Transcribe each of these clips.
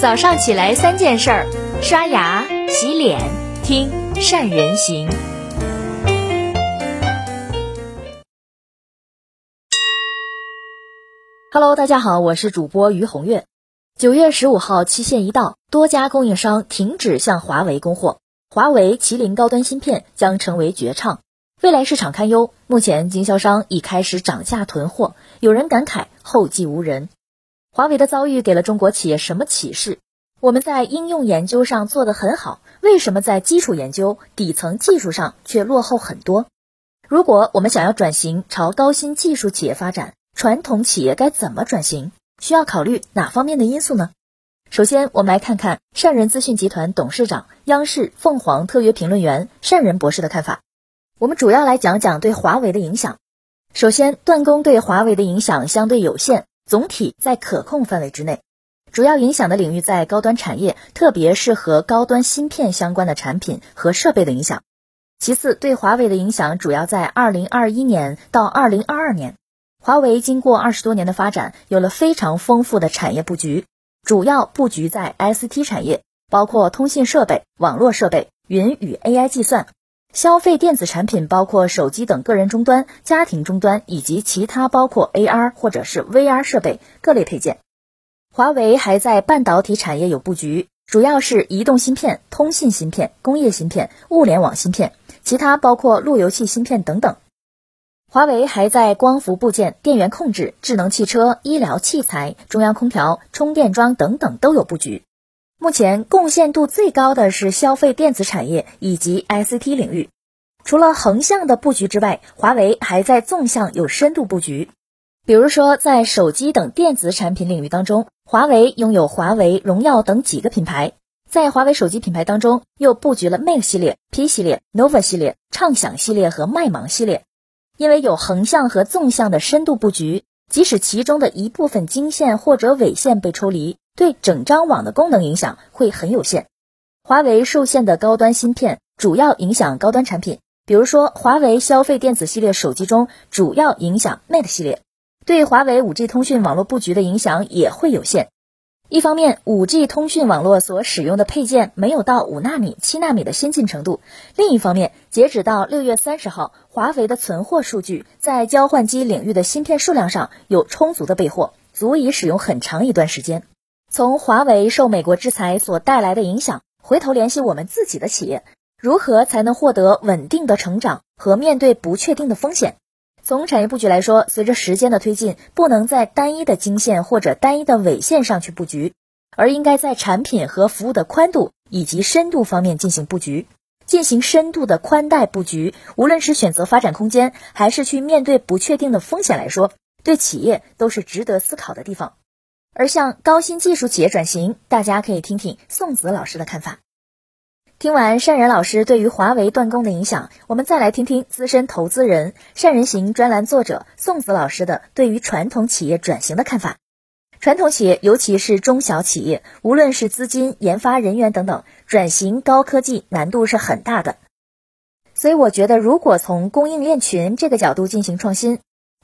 早上起来三件事儿：刷牙、洗脸、听善人行。Hello，大家好，我是主播于红月。九月十五号期限一到，多家供应商停止向华为供货，华为麒麟高端芯片将成为绝唱。未来市场堪忧，目前经销商已开始涨价囤货，有人感慨后继无人。华为的遭遇给了中国企业什么启示？我们在应用研究上做得很好，为什么在基础研究、底层技术上却落后很多？如果我们想要转型朝高新技术企业发展，传统企业该怎么转型？需要考虑哪方面的因素呢？首先，我们来看看善人资讯集团董事长、央视凤凰特约评论员善人博士的看法。我们主要来讲讲对华为的影响。首先，断供对华为的影响相对有限，总体在可控范围之内。主要影响的领域在高端产业，特别是和高端芯片相关的产品和设备的影响。其次，对华为的影响主要在二零二一年到二零二二年。华为经过二十多年的发展，有了非常丰富的产业布局，主要布局在 ST 产业，包括通信设备、网络设备、云与 AI 计算。消费电子产品包括手机等个人终端、家庭终端以及其他包括 AR 或者是 VR 设备各类配件。华为还在半导体产业有布局，主要是移动芯片、通信芯片、工业芯片、物联网芯片，其他包括路由器芯片等等。华为还在光伏部件、电源控制、智能汽车、医疗器材、中央空调、充电桩等等都有布局。目前贡献度最高的是消费电子产业以及 ICT 领域。除了横向的布局之外，华为还在纵向有深度布局。比如说，在手机等电子产品领域当中，华为拥有华为、荣耀等几个品牌。在华为手机品牌当中，又布局了 Mate 系列、P 系列、Nova 系列、畅享系列和麦芒系列。因为有横向和纵向的深度布局，即使其中的一部分经线或者纬线被抽离。对整张网的功能影响会很有限。华为受限的高端芯片主要影响高端产品，比如说华为消费电子系列手机中主要影响 Mate 系列。对华为 5G 通讯网络布局的影响也会有限。一方面，5G 通讯网络所使用的配件没有到五纳米、七纳米的先进程度；另一方面，截止到六月三十号，华为的存货数据在交换机领域的芯片数量上有充足的备货，足以使用很长一段时间。从华为受美国制裁所带来的影响，回头联系我们自己的企业，如何才能获得稳定的成长和面对不确定的风险？从产业布局来说，随着时间的推进，不能在单一的经线或者单一的纬线上去布局，而应该在产品和服务的宽度以及深度方面进行布局。进行深度的宽带布局，无论是选择发展空间，还是去面对不确定的风险来说，对企业都是值得思考的地方。而向高新技术企业转型，大家可以听听宋子老师的看法。听完善人老师对于华为断供的影响，我们再来听听资深投资人、善人行专栏作者宋子老师的对于传统企业转型的看法。传统企业，尤其是中小企业，无论是资金、研发人员等等，转型高科技难度是很大的。所以，我觉得如果从供应链群这个角度进行创新。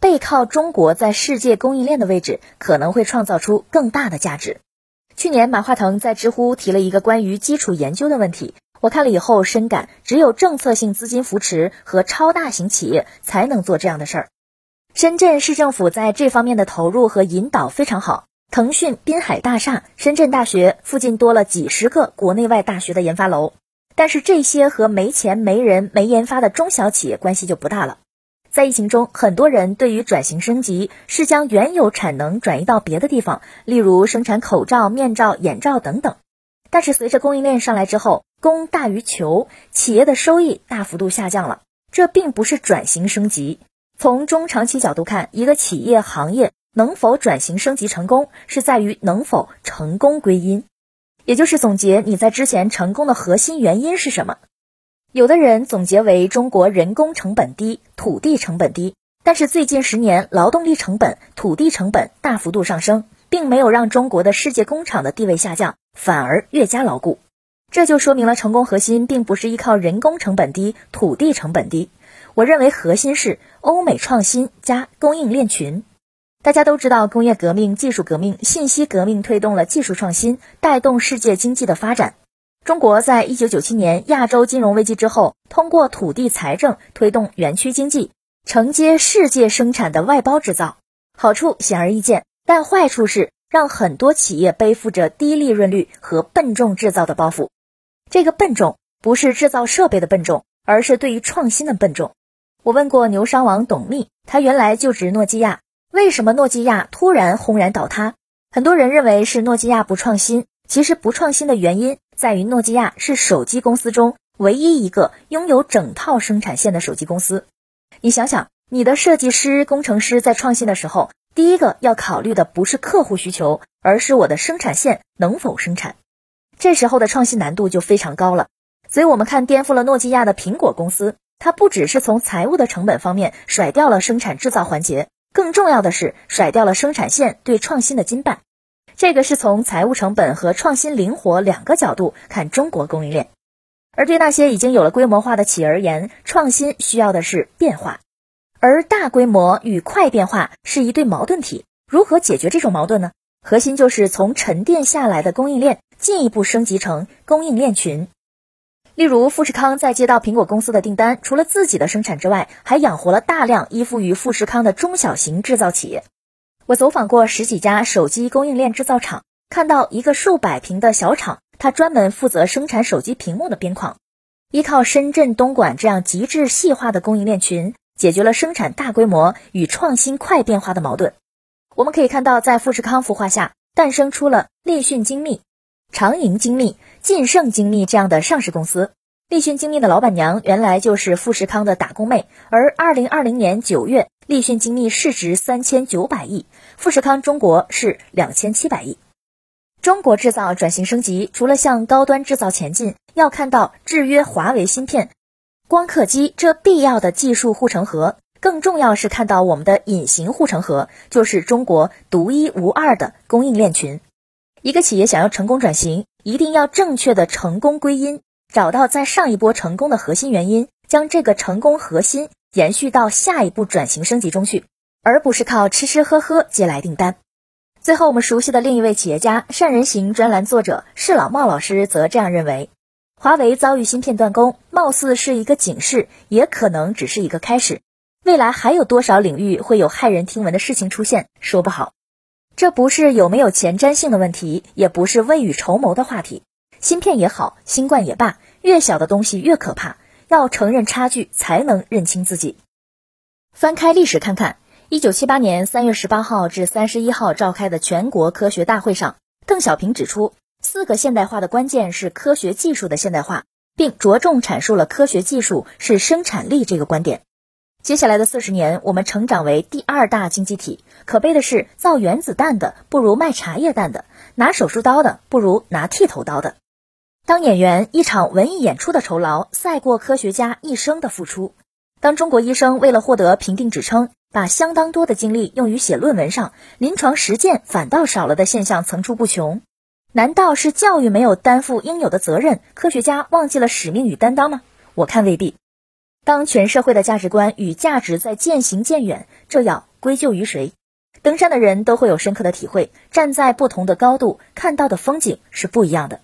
背靠中国在世界供应链的位置，可能会创造出更大的价值。去年，马化腾在知乎提了一个关于基础研究的问题，我看了以后深感，只有政策性资金扶持和超大型企业才能做这样的事儿。深圳市政府在这方面的投入和引导非常好，腾讯滨海大厦、深圳大学附近多了几十个国内外大学的研发楼，但是这些和没钱、没人、没研发的中小企业关系就不大了。在疫情中，很多人对于转型升级是将原有产能转移到别的地方，例如生产口罩、面罩、眼罩等等。但是随着供应链上来之后，供大于求，企业的收益大幅度下降了。这并不是转型升级。从中长期角度看，一个企业行业能否转型升级成功，是在于能否成功归因，也就是总结你在之前成功的核心原因是什么。有的人总结为中国人工成本低，土地成本低，但是最近十年劳动力成本、土地成本大幅度上升，并没有让中国的世界工厂的地位下降，反而越加牢固。这就说明了成功核心并不是依靠人工成本低、土地成本低，我认为核心是欧美创新加供应链群。大家都知道，工业革命、技术革命、信息革命推动了技术创新，带动世界经济的发展。中国在一九九七年亚洲金融危机之后，通过土地财政推动园区经济，承接世界生产的外包制造，好处显而易见。但坏处是让很多企业背负着低利润率和笨重制造的包袱。这个笨重不是制造设备的笨重，而是对于创新的笨重。我问过牛商王董秘，他原来就职诺基亚。为什么诺基亚突然轰然倒塌？很多人认为是诺基亚不创新，其实不创新的原因在于诺基亚是手机公司中唯一一个拥有整套生产线的手机公司。你想想，你的设计师、工程师在创新的时候，第一个要考虑的不是客户需求，而是我的生产线能否生产。这时候的创新难度就非常高了。所以，我们看颠覆了诺基亚的苹果公司，它不只是从财务的成本方面甩掉了生产制造环节。更重要的是，甩掉了生产线对创新的金绊。这个是从财务成本和创新灵活两个角度看中国供应链。而对那些已经有了规模化的企业而言，创新需要的是变化，而大规模与快变化是一对矛盾体。如何解决这种矛盾呢？核心就是从沉淀下来的供应链进一步升级成供应链群。例如，富士康在接到苹果公司的订单，除了自己的生产之外，还养活了大量依附于富士康的中小型制造企业。我走访过十几家手机供应链制造厂，看到一个数百平的小厂，它专门负责生产手机屏幕的边框。依靠深圳、东莞这样极致细化的供应链群，解决了生产大规模与创新快变化的矛盾。我们可以看到，在富士康孵化下，诞生出了立讯精密。长盈精密、晋盛精密这样的上市公司，立讯精密的老板娘原来就是富士康的打工妹。而二零二零年九月，立讯精密市值三千九百亿，富士康中国是两千七百亿。中国制造转型升级，除了向高端制造前进，要看到制约华为芯片、光刻机这必要的技术护城河，更重要是看到我们的隐形护城河，就是中国独一无二的供应链群。一个企业想要成功转型，一定要正确的成功归因，找到在上一波成功的核心原因，将这个成功核心延续到下一步转型升级中去，而不是靠吃吃喝喝接来订单。最后，我们熟悉的另一位企业家、善人行专栏作者释老茂老师则这样认为：华为遭遇芯片断供，貌似是一个警示，也可能只是一个开始。未来还有多少领域会有骇人听闻的事情出现，说不好。这不是有没有前瞻性的问题，也不是未雨绸缪的话题。芯片也好，新冠也罢，越小的东西越可怕。要承认差距，才能认清自己。翻开历史看看，一九七八年三月十八号至三十一号召开的全国科学大会上，邓小平指出，四个现代化的关键是科学技术的现代化，并着重阐述了科学技术是生产力这个观点。接下来的四十年，我们成长为第二大经济体。可悲的是，造原子弹的不如卖茶叶蛋的，拿手术刀的不如拿剃头刀的。当演员一场文艺演出的酬劳赛过科学家一生的付出。当中国医生为了获得评定指称，把相当多的精力用于写论文上，临床实践反倒少了的现象层出不穷。难道是教育没有担负应有的责任，科学家忘记了使命与担当吗？我看未必。当全社会的价值观与价值在渐行渐远，这要归咎于谁？登山的人都会有深刻的体会，站在不同的高度看到的风景是不一样的。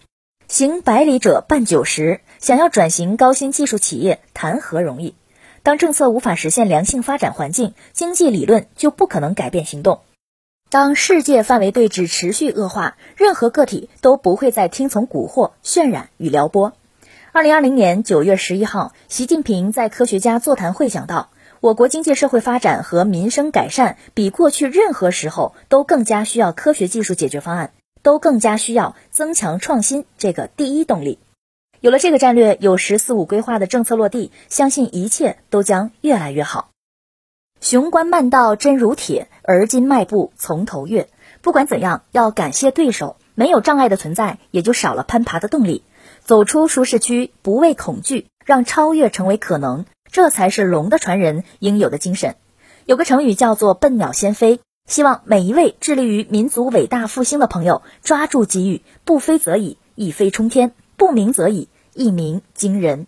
行百里者半九十，想要转型高新技术企业，谈何容易？当政策无法实现良性发展环境，经济理论就不可能改变行动。当世界范围对峙持续恶化，任何个体都不会再听从蛊惑、渲染与撩拨。二零二零年九月十一号，习近平在科学家座谈会讲到，我国经济社会发展和民生改善比过去任何时候都更加需要科学技术解决方案，都更加需要增强创新这个第一动力。有了这个战略，有“十四五”规划的政策落地，相信一切都将越来越好。雄关漫道真如铁，而今迈步从头越。不管怎样，要感谢对手，没有障碍的存在，也就少了攀爬的动力。走出舒适区，不畏恐惧，让超越成为可能，这才是龙的传人应有的精神。有个成语叫做“笨鸟先飞”，希望每一位致力于民族伟大复兴的朋友抓住机遇，不飞则已，一飞冲天；不鸣则已，一鸣惊人。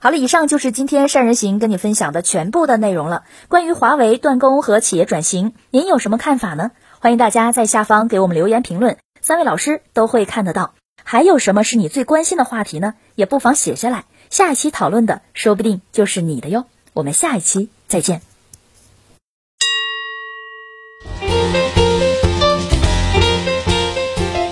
好了，以上就是今天善人行跟你分享的全部的内容了。关于华为断供和企业转型，您有什么看法呢？欢迎大家在下方给我们留言评论，三位老师都会看得到。还有什么是你最关心的话题呢？也不妨写下来，下一期讨论的说不定就是你的哟。我们下一期再见。